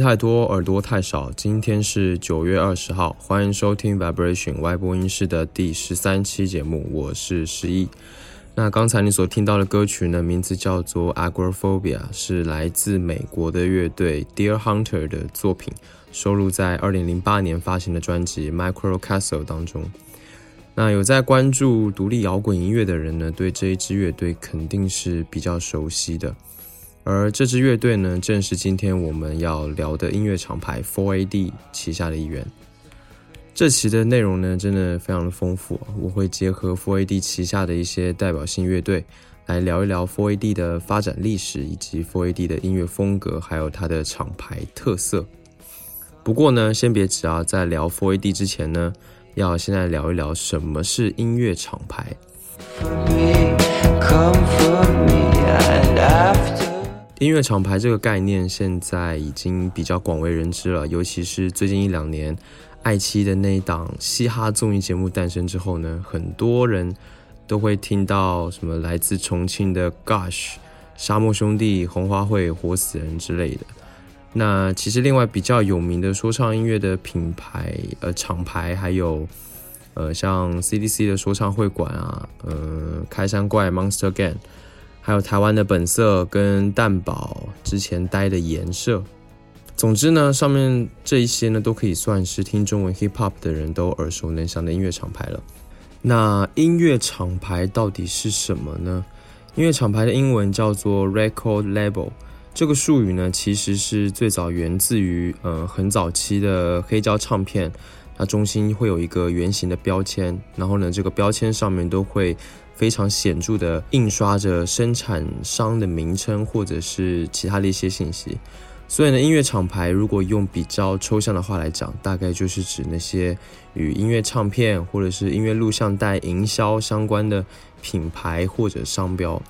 太多，耳朵太少。今天是九月二十号，欢迎收听 Vibration 外播音室的第十三期节目，我是十一。那刚才你所听到的歌曲呢，名字叫做 Agoraphobia，是来自美国的乐队 Dear Hunter 的作品，收录在二零零八年发行的专辑 Micro Castle 当中。那有在关注独立摇滚音乐的人呢，对这一支乐队肯定是比较熟悉的。而这支乐队呢，正是今天我们要聊的音乐厂牌 Four AD 旗下的一员。这期的内容呢，真的非常的丰富，我会结合 Four AD 旗下的一些代表性乐队，来聊一聊 Four AD 的发展历史，以及 Four AD 的音乐风格，还有它的厂牌特色。不过呢，先别急啊，在聊 Four AD 之前呢，要先来聊一聊什么是音乐厂牌。音乐厂牌这个概念现在已经比较广为人知了，尤其是最近一两年，爱奇艺的那一档嘻哈综艺节目诞生之后呢，很多人都会听到什么来自重庆的 Gush、沙漠兄弟、红花会、活死人之类的。那其实另外比较有名的说唱音乐的品牌呃厂牌还有呃像 CDC 的说唱会馆啊，呃开山怪 Monster Gang。还有台湾的本色跟蛋堡之前待的颜色，总之呢，上面这一些呢都可以算是听中文 hip hop 的人都耳熟能详的音乐厂牌了。那音乐厂牌到底是什么呢？音乐厂牌的英文叫做 record label，这个术语呢其实是最早源自于呃很早期的黑胶唱片，它中心会有一个圆形的标签，然后呢这个标签上面都会。非常显著的印刷着生产商的名称或者是其他的一些信息，所以呢，音乐厂牌如果用比较抽象的话来讲，大概就是指那些与音乐唱片或者是音乐录像带营销相关的品牌或者商标。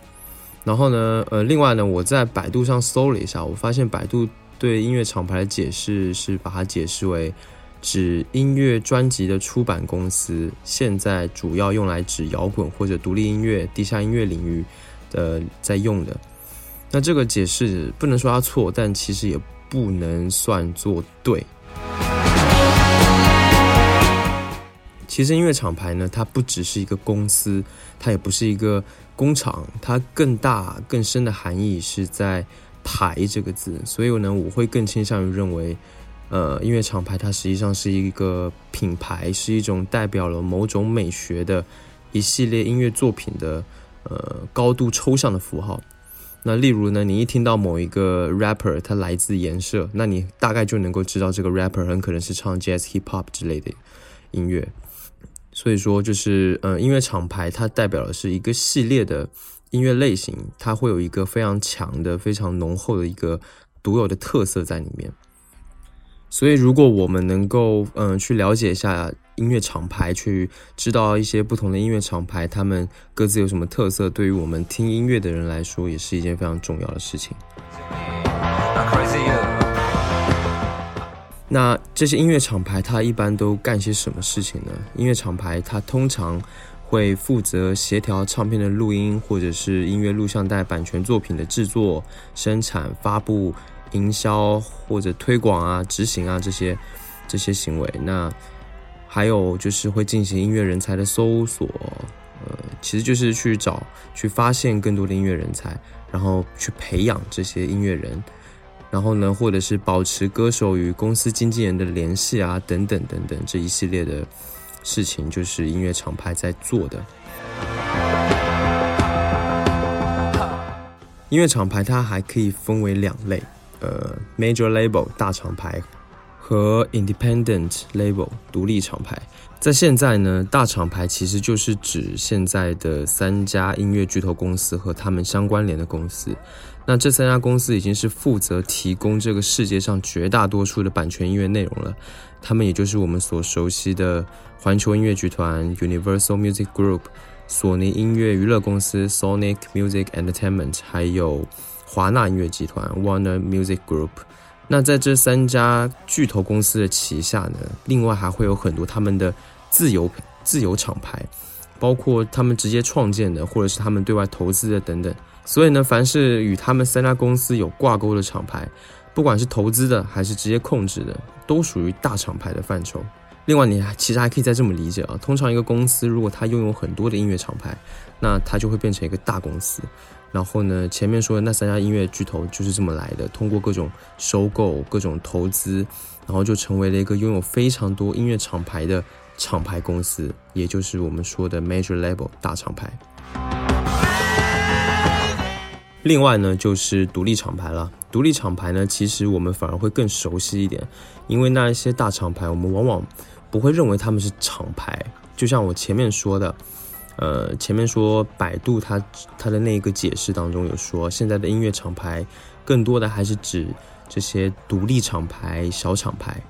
然后呢，呃，另外呢，我在百度上搜了一下，我发现百度对音乐厂牌的解释是把它解释为。指音乐专辑的出版公司，现在主要用来指摇滚或者独立音乐、地下音乐领域的在用的。那这个解释不能说它错，但其实也不能算作对。其实音乐厂牌呢，它不只是一个公司，它也不是一个工厂，它更大更深的含义是在“牌”这个字。所以呢，我会更倾向于认为。呃，音乐厂牌它实际上是一个品牌，是一种代表了某种美学的一系列音乐作品的呃高度抽象的符号。那例如呢，你一听到某一个 rapper 他来自颜色，那你大概就能够知道这个 rapper 很可能是唱 jazz、hip hop 之类的音乐。所以说，就是呃，音乐厂牌它代表的是一个系列的音乐类型，它会有一个非常强的、非常浓厚的一个独有的特色在里面。所以，如果我们能够嗯去了解一下音乐厂牌，去知道一些不同的音乐厂牌，他们各自有什么特色，对于我们听音乐的人来说，也是一件非常重要的事情。那这些音乐厂牌，它一般都干些什么事情呢？音乐厂牌它通常会负责协调唱片的录音，或者是音乐录像带版权作品的制作、生产、发布。营销或者推广啊、执行啊这些这些行为，那还有就是会进行音乐人才的搜索，呃，其实就是去找、去发现更多的音乐人才，然后去培养这些音乐人，然后呢，或者是保持歌手与公司经纪人的联系啊，等等等等这一系列的事情，就是音乐厂牌在做的。音乐厂牌它还可以分为两类。呃，major label 大厂牌和 independent label 独立厂牌，在现在呢，大厂牌其实就是指现在的三家音乐巨头公司和他们相关联的公司。那这三家公司已经是负责提供这个世界上绝大多数的版权音乐内容了。他们也就是我们所熟悉的环球音乐集团 Universal Music Group、索尼音乐娱乐公司 Sonic Music Entertainment，还有。华纳音乐集团 （Warner Music Group），那在这三家巨头公司的旗下呢，另外还会有很多他们的自由自由厂牌，包括他们直接创建的，或者是他们对外投资的等等。所以呢，凡是与他们三家公司有挂钩的厂牌，不管是投资的还是直接控制的，都属于大厂牌的范畴。另外，你其实还可以再这么理解啊，通常一个公司如果它拥有很多的音乐厂牌，那它就会变成一个大公司。然后呢，前面说的那三家音乐巨头就是这么来的，通过各种收购、各种投资，然后就成为了一个拥有非常多音乐厂牌的厂牌公司，也就是我们说的 major label 大厂牌。另外呢，就是独立厂牌了。独立厂牌呢，其实我们反而会更熟悉一点，因为那一些大厂牌，我们往往不会认为他们是厂牌。就像我前面说的，呃，前面说百度它它的那个解释当中有说，现在的音乐厂牌更多的还是指这些独立厂牌、小厂牌。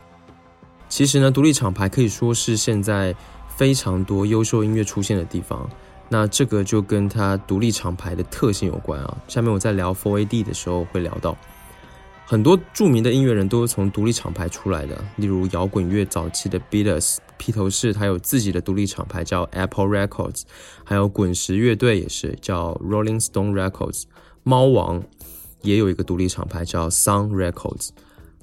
其实呢，独立厂牌可以说是现在非常多优秀音乐出现的地方。那这个就跟它独立厂牌的特性有关啊。下面我在聊 Four AD 的时候会聊到，很多著名的音乐人都是从独立厂牌出来的，例如摇滚乐早期的 Beatles、披头士，他有自己的独立厂牌叫 Apple Records，还有滚石乐队也是叫 Rolling Stone Records，猫王也有一个独立厂牌叫 Sun Records。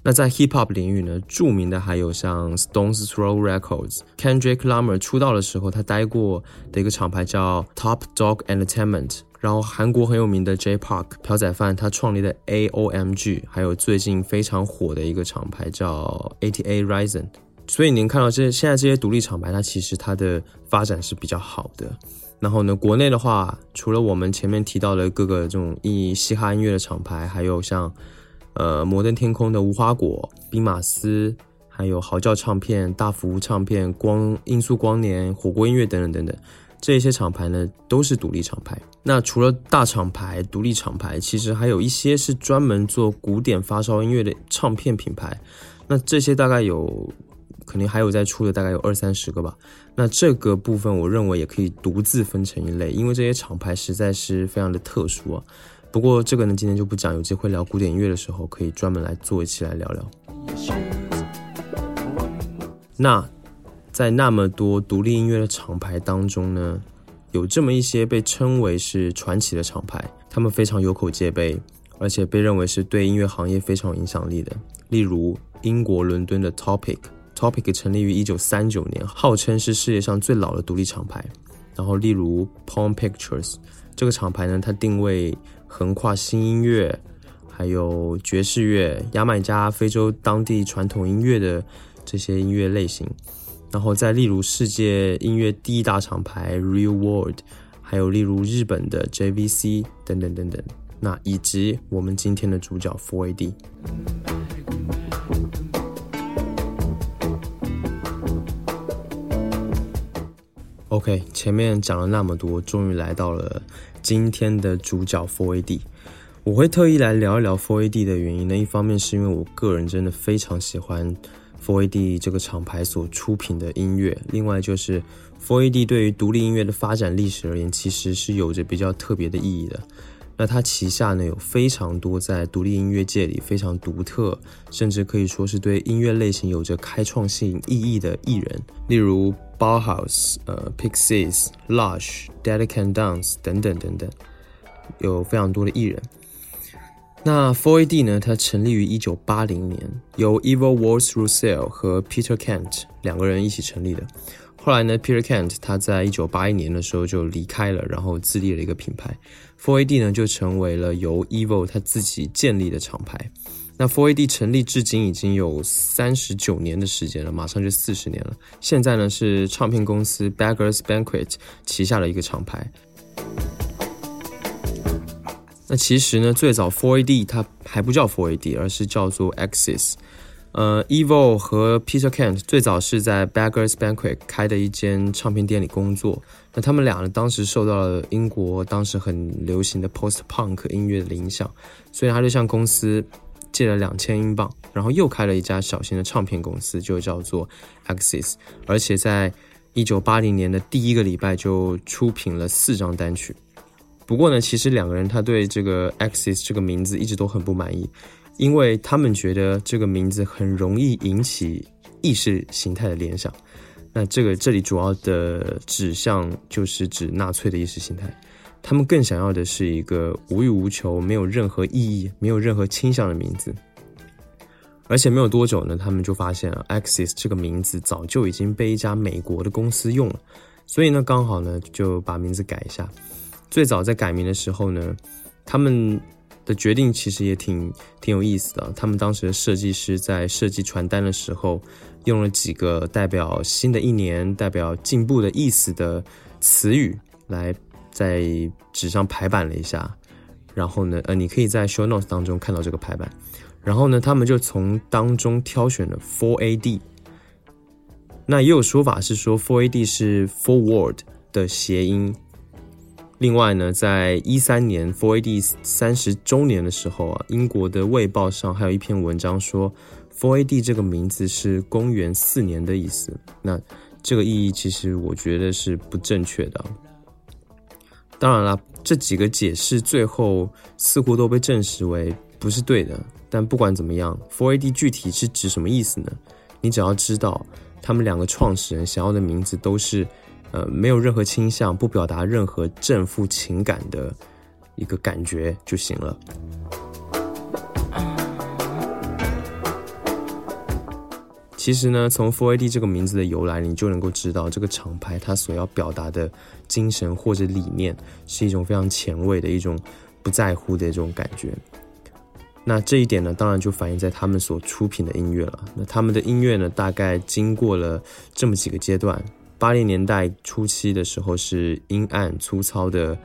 那在 hip hop 领域呢，著名的还有像 Stones Throw Records、Kendrick Lamar 出道的时候他待过的一个厂牌叫 Top Dog Entertainment，然后韩国很有名的 J Park 朴宰范他创立的 AOMG，还有最近非常火的一个厂牌叫 ATA Ryzen。所以您看到这现在这些独立厂牌，它其实它的发展是比较好的。然后呢，国内的话，除了我们前面提到的各个这种以嘻哈音乐的厂牌，还有像。呃，摩登天空的无花果、兵马司，还有嚎叫唱片、大福唱片、光音速光年、火锅音乐等等等等，这些厂牌呢都是独立厂牌。那除了大厂牌、独立厂牌，其实还有一些是专门做古典发烧音乐的唱片品牌。那这些大概有，肯定还有在出的，大概有二三十个吧。那这个部分，我认为也可以独自分成一类，因为这些厂牌实在是非常的特殊啊。不过这个呢，今天就不讲。有机会聊古典音乐的时候，可以专门来做一期来聊聊。那在那么多独立音乐的厂牌当中呢，有这么一些被称为是传奇的厂牌，他们非常有口皆碑，而且被认为是对音乐行业非常有影响力的。例如英国伦敦的 Topic Topic 成立于一九三九年，号称是世界上最老的独立厂牌。然后例如 Palm Pictures 这个厂牌呢，它定位。横跨新音乐，还有爵士乐、牙买加、非洲当地传统音乐的这些音乐类型，然后再例如世界音乐第一大厂牌 Real World，还有例如日本的 JVC 等等等等，那以及我们今天的主角 Four AD。OK，前面讲了那么多，终于来到了。今天的主角 Four AD，我会特意来聊一聊 Four AD 的原因呢。一方面是因为我个人真的非常喜欢 Four AD 这个厂牌所出品的音乐，另外就是 Four AD 对于独立音乐的发展历史而言，其实是有着比较特别的意义的。那它旗下呢有非常多在独立音乐界里非常独特，甚至可以说是对音乐类型有着开创性意义的艺人，例如 Bauhaus、呃 Pixies、Lush、Dead Can Dance 等等等等，有非常多的艺人。那 Four AD 呢，它成立于一九八零年，由 Evil Walls Russell 和 Peter Kent 两个人一起成立的。后来呢，Peter Kent 他在一九八一年的时候就离开了，然后自立了一个品牌，Four AD 呢就成为了由 Evil 他自己建立的厂牌。那 Four AD 成立至今已经有三十九年的时间了，马上就四十年了。现在呢是唱片公司 Beggars Banquet 旗下的一个厂牌。那其实呢，最早 Four AD 它还不叫 Four AD，而是叫做 Axis。呃，Evil 和 Peter Kent 最早是在 Beggars Banquet 开的一间唱片店里工作。那他们俩呢，当时受到了英国当时很流行的 Post Punk 音乐的影响，所以他就向公司借了两千英镑，然后又开了一家小型的唱片公司，就叫做 Axis。而且在一九八零年的第一个礼拜就出品了四张单曲。不过呢，其实两个人他对这个 Axis 这个名字一直都很不满意。因为他们觉得这个名字很容易引起意识形态的联想，那这个这里主要的指向就是指纳粹的意识形态。他们更想要的是一个无欲无求、没有任何意义、没有任何倾向的名字。而且没有多久呢，他们就发现啊，Axis 这个名字早就已经被一家美国的公司用了，所以呢，刚好呢就把名字改一下。最早在改名的时候呢，他们的决定其实也挺挺有意思的。他们当时的设计师在设计传单的时候，用了几个代表新的一年、代表进步的意思的词语来。在纸上排版了一下，然后呢，呃，你可以在 show notes 当中看到这个排版。然后呢，他们就从当中挑选了 Four AD。那也有说法是说 Four AD 是 Forward 的谐音。另外呢，在一三年 Four AD 三十周年的时候啊，英国的卫报上还有一篇文章说 Four AD 这个名字是公元四年的意思。那这个意义其实我觉得是不正确的。当然了，这几个解释最后似乎都被证实为不是对的。但不管怎么样，Four AD 具体是指什么意思呢？你只要知道他们两个创始人想要的名字都是，呃，没有任何倾向，不表达任何正负情感的一个感觉就行了。其实呢，从 Four AD 这个名字的由来，你就能够知道这个厂牌它所要表达的精神或者理念，是一种非常前卫的一种不在乎的这种感觉。那这一点呢，当然就反映在他们所出品的音乐了。那他们的音乐呢，大概经过了这么几个阶段：八零年代初期的时候是阴暗粗糙的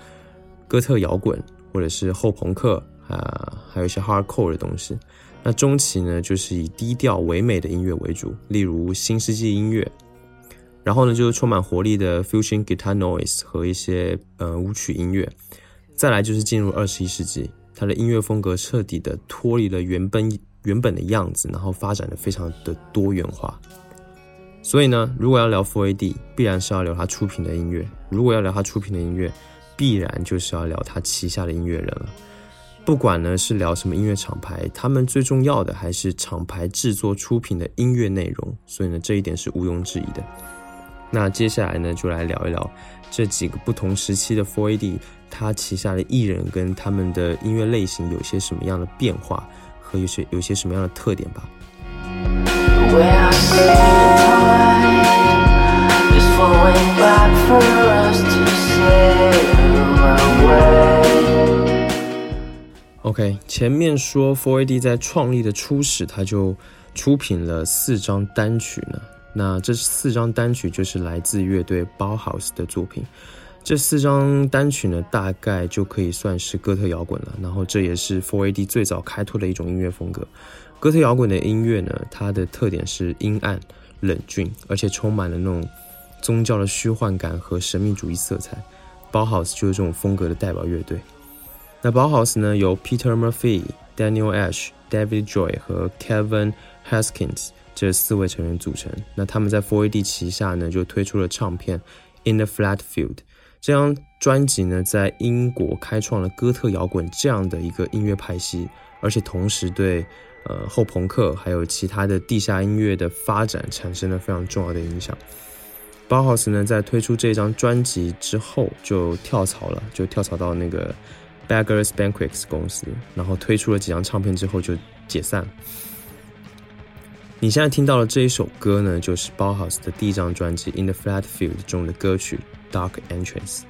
哥特摇滚，或者是后朋克啊，还有一些 hardcore 的东西。那中期呢，就是以低调唯美的音乐为主，例如新世纪音乐。然后呢，就是充满活力的 fusion guitar noise 和一些呃舞曲音乐。再来就是进入二十一世纪，它的音乐风格彻底的脱离了原本原本的样子，然后发展的非常的多元化。所以呢，如果要聊 Four AD，必然是要聊他出品的音乐；如果要聊他出品的音乐，必然就是要聊他旗下的音乐人了。不管呢是聊什么音乐厂牌，他们最重要的还是厂牌制作出品的音乐内容，所以呢这一点是毋庸置疑的。那接下来呢就来聊一聊这几个不同时期的 Four AD，他旗下的艺人跟他们的音乐类型有些什么样的变化和有些有些什么样的特点吧。OK，前面说 Four AD 在创立的初始，他就出品了四张单曲呢。那这四张单曲就是来自乐队 Bauhaus 的作品。这四张单曲呢，大概就可以算是哥特摇滚了。然后这也是 Four AD 最早开拓的一种音乐风格。哥特摇滚的音乐呢，它的特点是阴暗、冷峻，而且充满了那种宗教的虚幻感和神秘主义色彩。Bauhaus 就是这种风格的代表乐队。那 Bauhaus 呢，由 Peter Murphy、Daniel Ash、David Joy 和 Kevin Haskins 这四位成员组成。那他们在 Four AD 旗下呢，就推出了唱片《In the Flat Field》这张专辑呢，在英国开创了哥特摇滚这样的一个音乐派系，而且同时对呃后朋克还有其他的地下音乐的发展产生了非常重要的影响。Bauhaus 呢，在推出这张专辑之后就跳槽了，就跳槽到那个。Beggars Banquets 公司，然后推出了几张唱片之后就解散。你现在听到的这一首歌呢，就是 Bauhaus 的第一张专辑《In the Flat Field》中的歌曲《Dark Entrance》。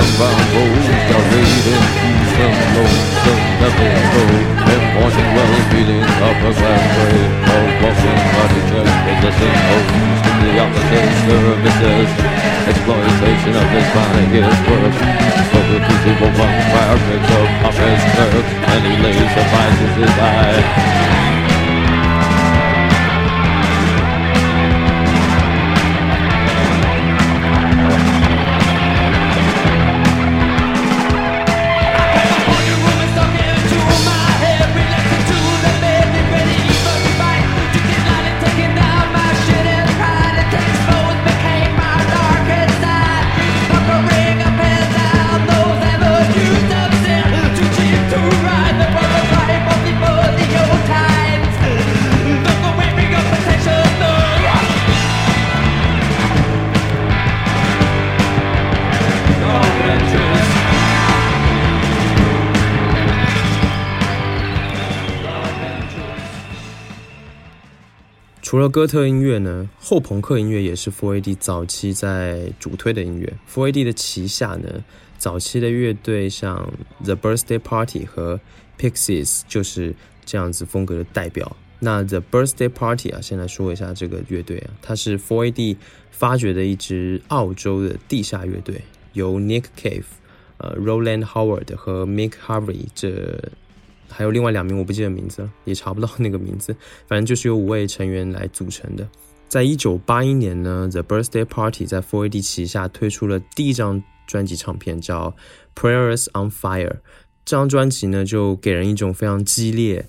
samba volta, waiting from low, the devil low. And watching well feeling up a grand way of walking on the possessing homes to the opposite services. Exploitation of his body is work. So the people want fireworks of office clerks, and he lays the in his eye. 除了哥特音乐呢，后朋克音乐也是 Four AD 早期在主推的音乐。Four AD 的旗下呢，早期的乐队像 The Birthday Party 和 Pixies 就是这样子风格的代表。那 The Birthday Party 啊，先来说一下这个乐队啊，它是 Four AD 发掘的一支澳洲的地下乐队，由 Nick Cave、呃 Roland Howard 和 Mick Harvey 这。还有另外两名我不记得名字了，也查不到那个名字。反正就是由五位成员来组成的。在一九八一年呢，The Birthday Party 在 Four AD 旗下推出了第一张专辑唱片，叫《Prayers on Fire》。这张专辑呢，就给人一种非常激烈、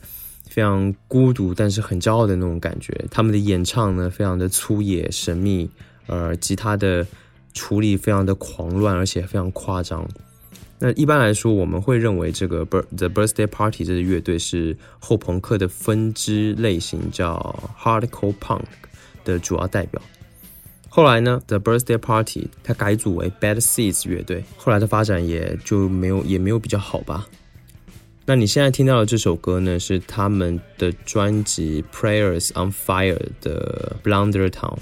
非常孤独，但是很骄傲的那种感觉。他们的演唱呢，非常的粗野、神秘，呃，吉他的处理非常的狂乱，而且非常夸张。那一般来说，我们会认为这个 The Birthday Party 这支乐队是后朋克的分支类型，叫 Hardcore Punk 的主要代表。后来呢，The Birthday Party 它改组为 Bad Seeds 乐队，后来的发展也就没有也没有比较好吧。那你现在听到的这首歌呢，是他们的专辑 Prayers on Fire 的 Blunder Town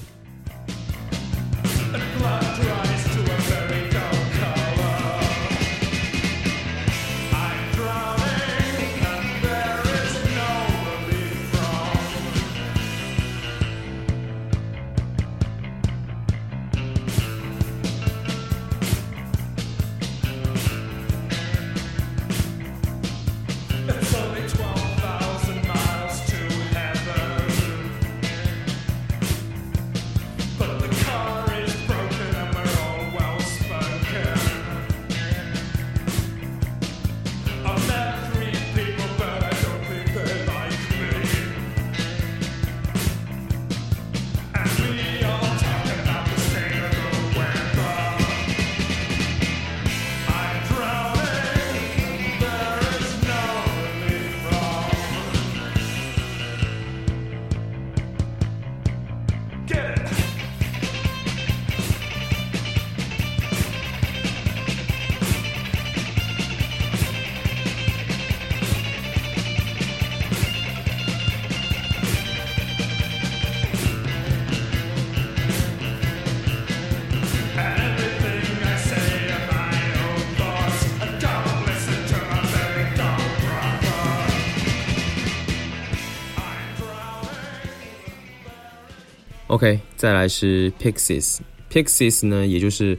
OK，再来是 Pixies，Pixies 呢，也就是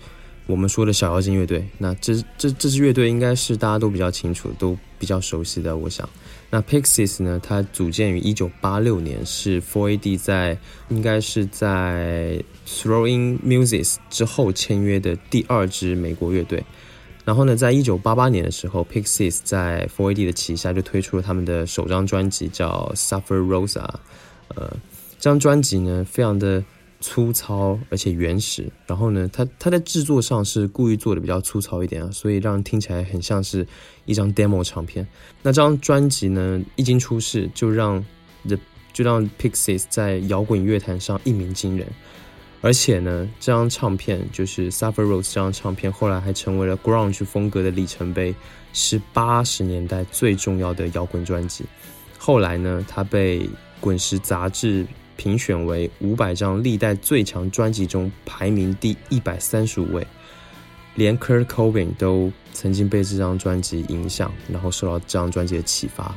我们说的小妖精乐队。那这这这支乐队应该是大家都比较清楚、都比较熟悉的。我想，那 Pixies 呢，它组建于一九八六年，是 Four AD 在应该是在 Throwing Music 之后签约的第二支美国乐队。然后呢，在一九八八年的时候，Pixies 在 Four AD 的旗下就推出了他们的首张专辑，叫 Suffer Rosa，呃。这张专辑呢，非常的粗糙而且原始。然后呢，它它在制作上是故意做的比较粗糙一点啊，所以让人听起来很像是一张 demo 唱片。那这张专辑呢，一经出世，就让 the 就让 Pixies 在摇滚乐坛上一鸣惊人。而且呢，这张唱片就是《Suffer Rose》这张唱片，后来还成为了 grunge 风格的里程碑，是八十年代最重要的摇滚专辑。后来呢，它被滚石杂志。评选为五百张历代最强专辑中排名第一百三十五位。连 Kurt Cobain 都曾经被这张专辑影响，然后受到这张专辑的启发。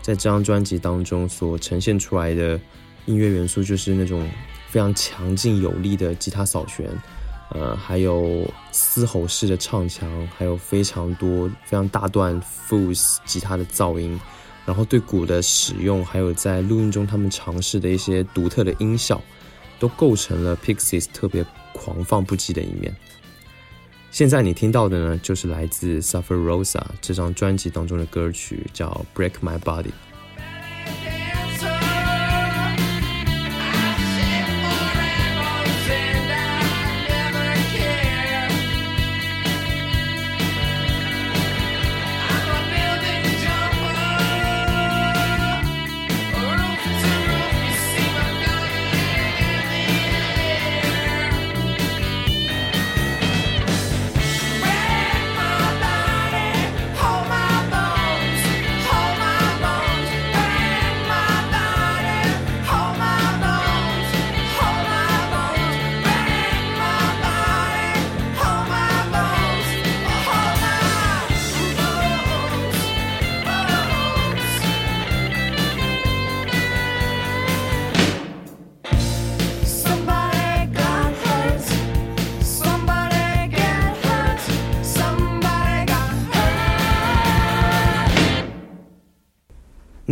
在这张专辑当中所呈现出来的音乐元素，就是那种非常强劲有力的吉他扫弦，呃，还有嘶吼式的唱腔，还有非常多非常大段 fuzz 吉他的噪音，然后对鼓的使用，还有在录音中他们尝试的一些独特的音效，都构成了 Pixies 特别狂放不羁的一面。现在你听到的呢，就是来自 Suffer Rosa 这张专辑当中的歌曲，叫《Break My Body》。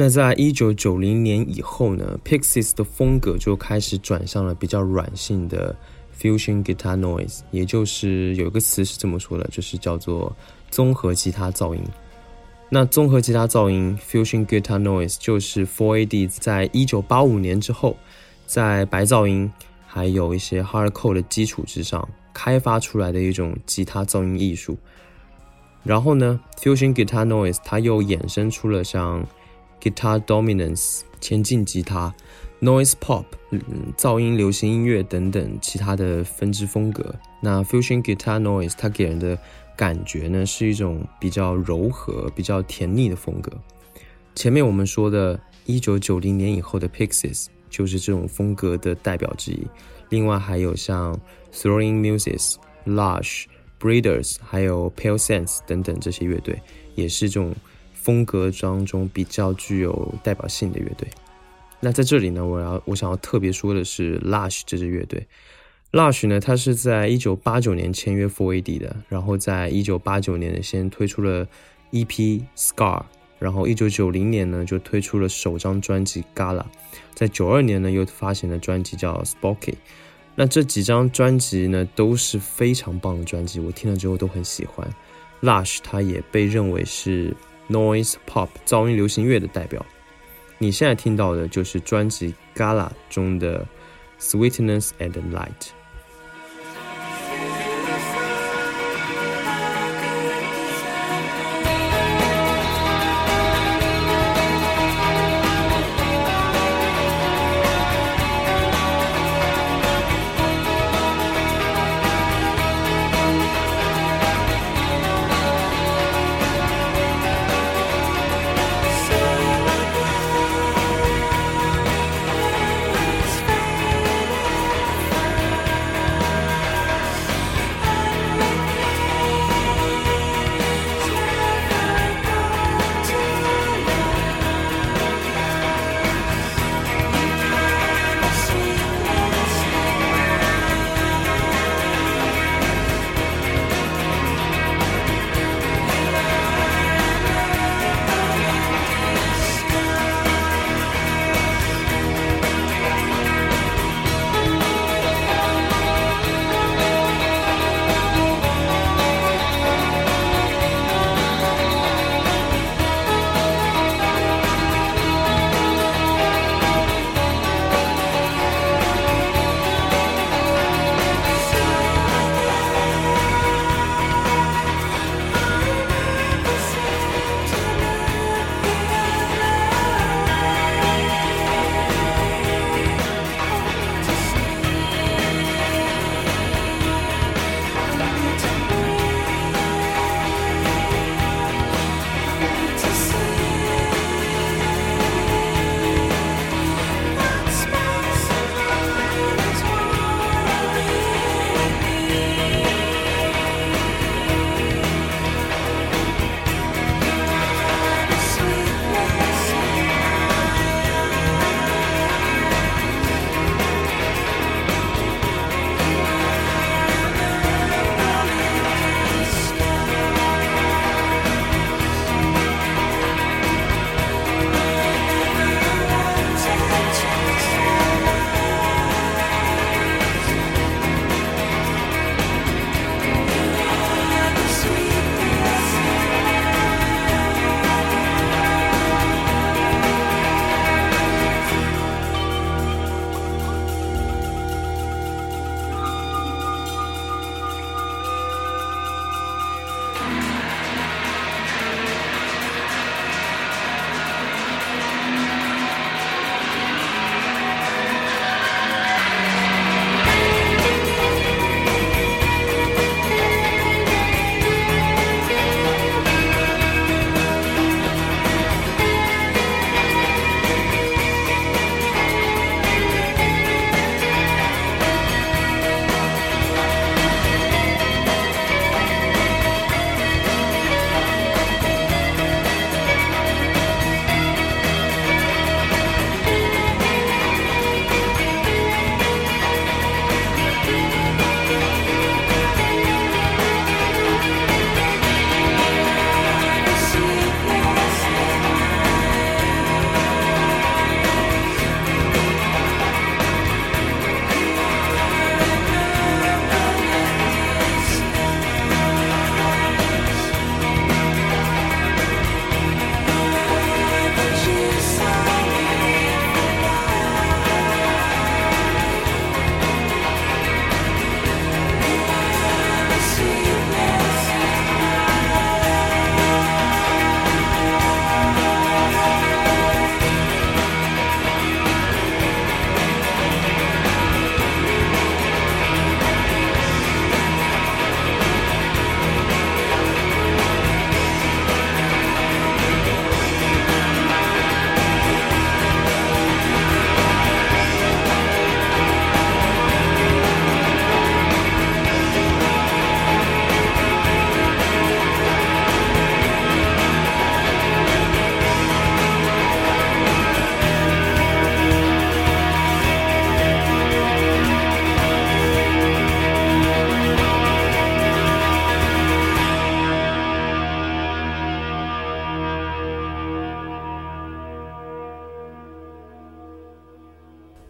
那在一九九零年以后呢，Pixies 的风格就开始转向了比较软性的 fusion guitar noise，也就是有一个词是这么说的，就是叫做综合吉他噪音。那综合吉他噪音 fusion guitar noise 就是 Four AD 在一九八五年之后，在白噪音还有一些 hardcore 的基础之上开发出来的一种吉他噪音艺术。然后呢，fusion guitar noise 它又衍生出了像 Guitar Dominance、前进吉他、Noise Pop、嗯、噪音流行音乐等等其他的分支风格。那 Fusion Guitar Noise 它给人的感觉呢，是一种比较柔和、比较甜腻的风格。前面我们说的1990年以后的 Pixies 就是这种风格的代表之一。另外还有像 Throwing Muses、Lush、Breeders，还有 Pale Sense 等等这些乐队，也是这种。风格当中比较具有代表性的乐队，那在这里呢，我要我想要特别说的是 Lush 这支乐队。Lush 呢，它是在一九八九年签约 Four AD 的，然后在一九八九年先推出了 EP Scar，然后一九九零年呢就推出了首张专辑 Gala，在九二年呢又发行了专辑叫 Spoky。那这几张专辑呢都是非常棒的专辑，我听了之后都很喜欢。Lush 它也被认为是。Noise Pop 噪音流行乐的代表，你现在听到的就是专辑《Gala》中的《Sweetness and Light》。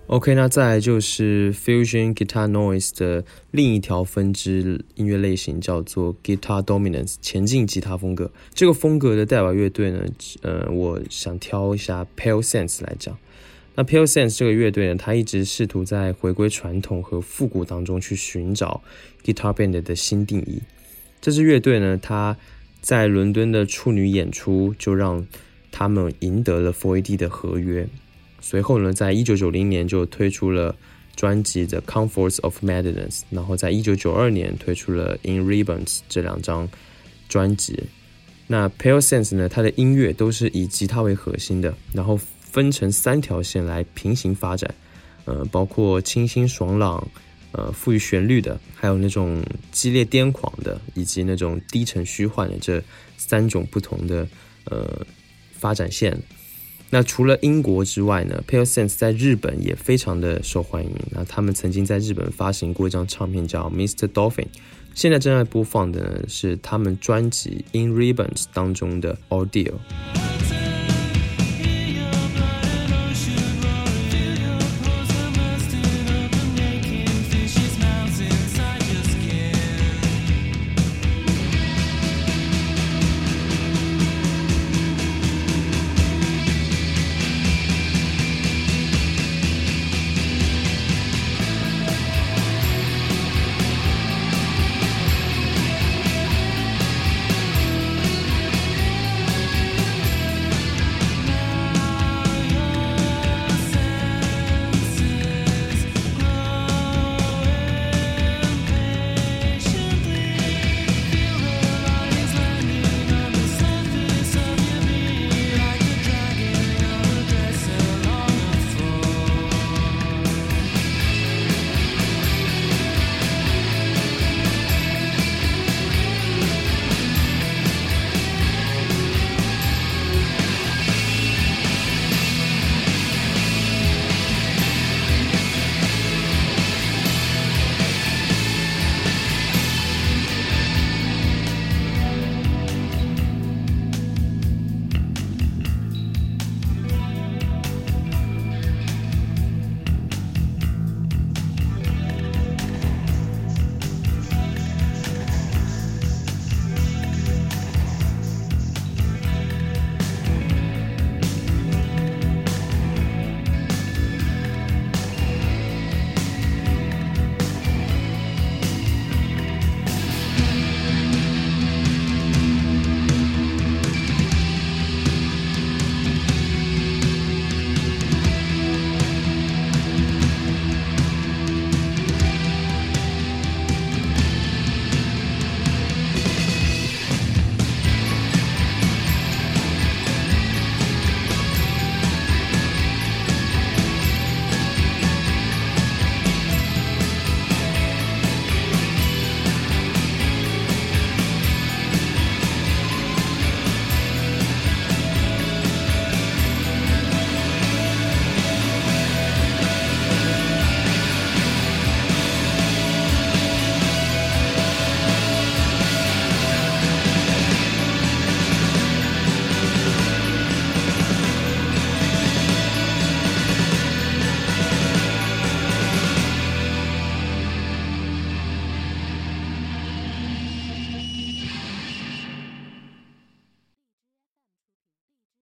OK，那再来就是 Fusion Guitar Noise 的另一条分支音乐类型，叫做 Guitar Dominance 前进吉他风格。这个风格的代表乐队呢，呃，我想挑一下 Pale Sense 来讲。那 Pale Sense 这个乐队呢，它一直试图在回归传统和复古当中去寻找 Guitar Band 的新定义。这支乐队呢，它在伦敦的处女演出就让他们赢得了 4AD 的合约。随后呢，在一九九零年就推出了专辑《The Comforts of Madness》，然后在一九九二年推出了《In Ribbons》这两张专辑。那 Pale Sense 呢，它的音乐都是以吉他为核心的，然后分成三条线来平行发展，呃，包括清新爽朗、呃富于旋律的，还有那种激烈癫狂的，以及那种低沉虚幻的这三种不同的呃发展线。那除了英国之外呢，Pale Sense 在日本也非常的受欢迎。那他们曾经在日本发行过一张唱片叫《Mr. Dolphin》，现在正在播放的呢是他们专辑《In Ribbons》当中的 Audio。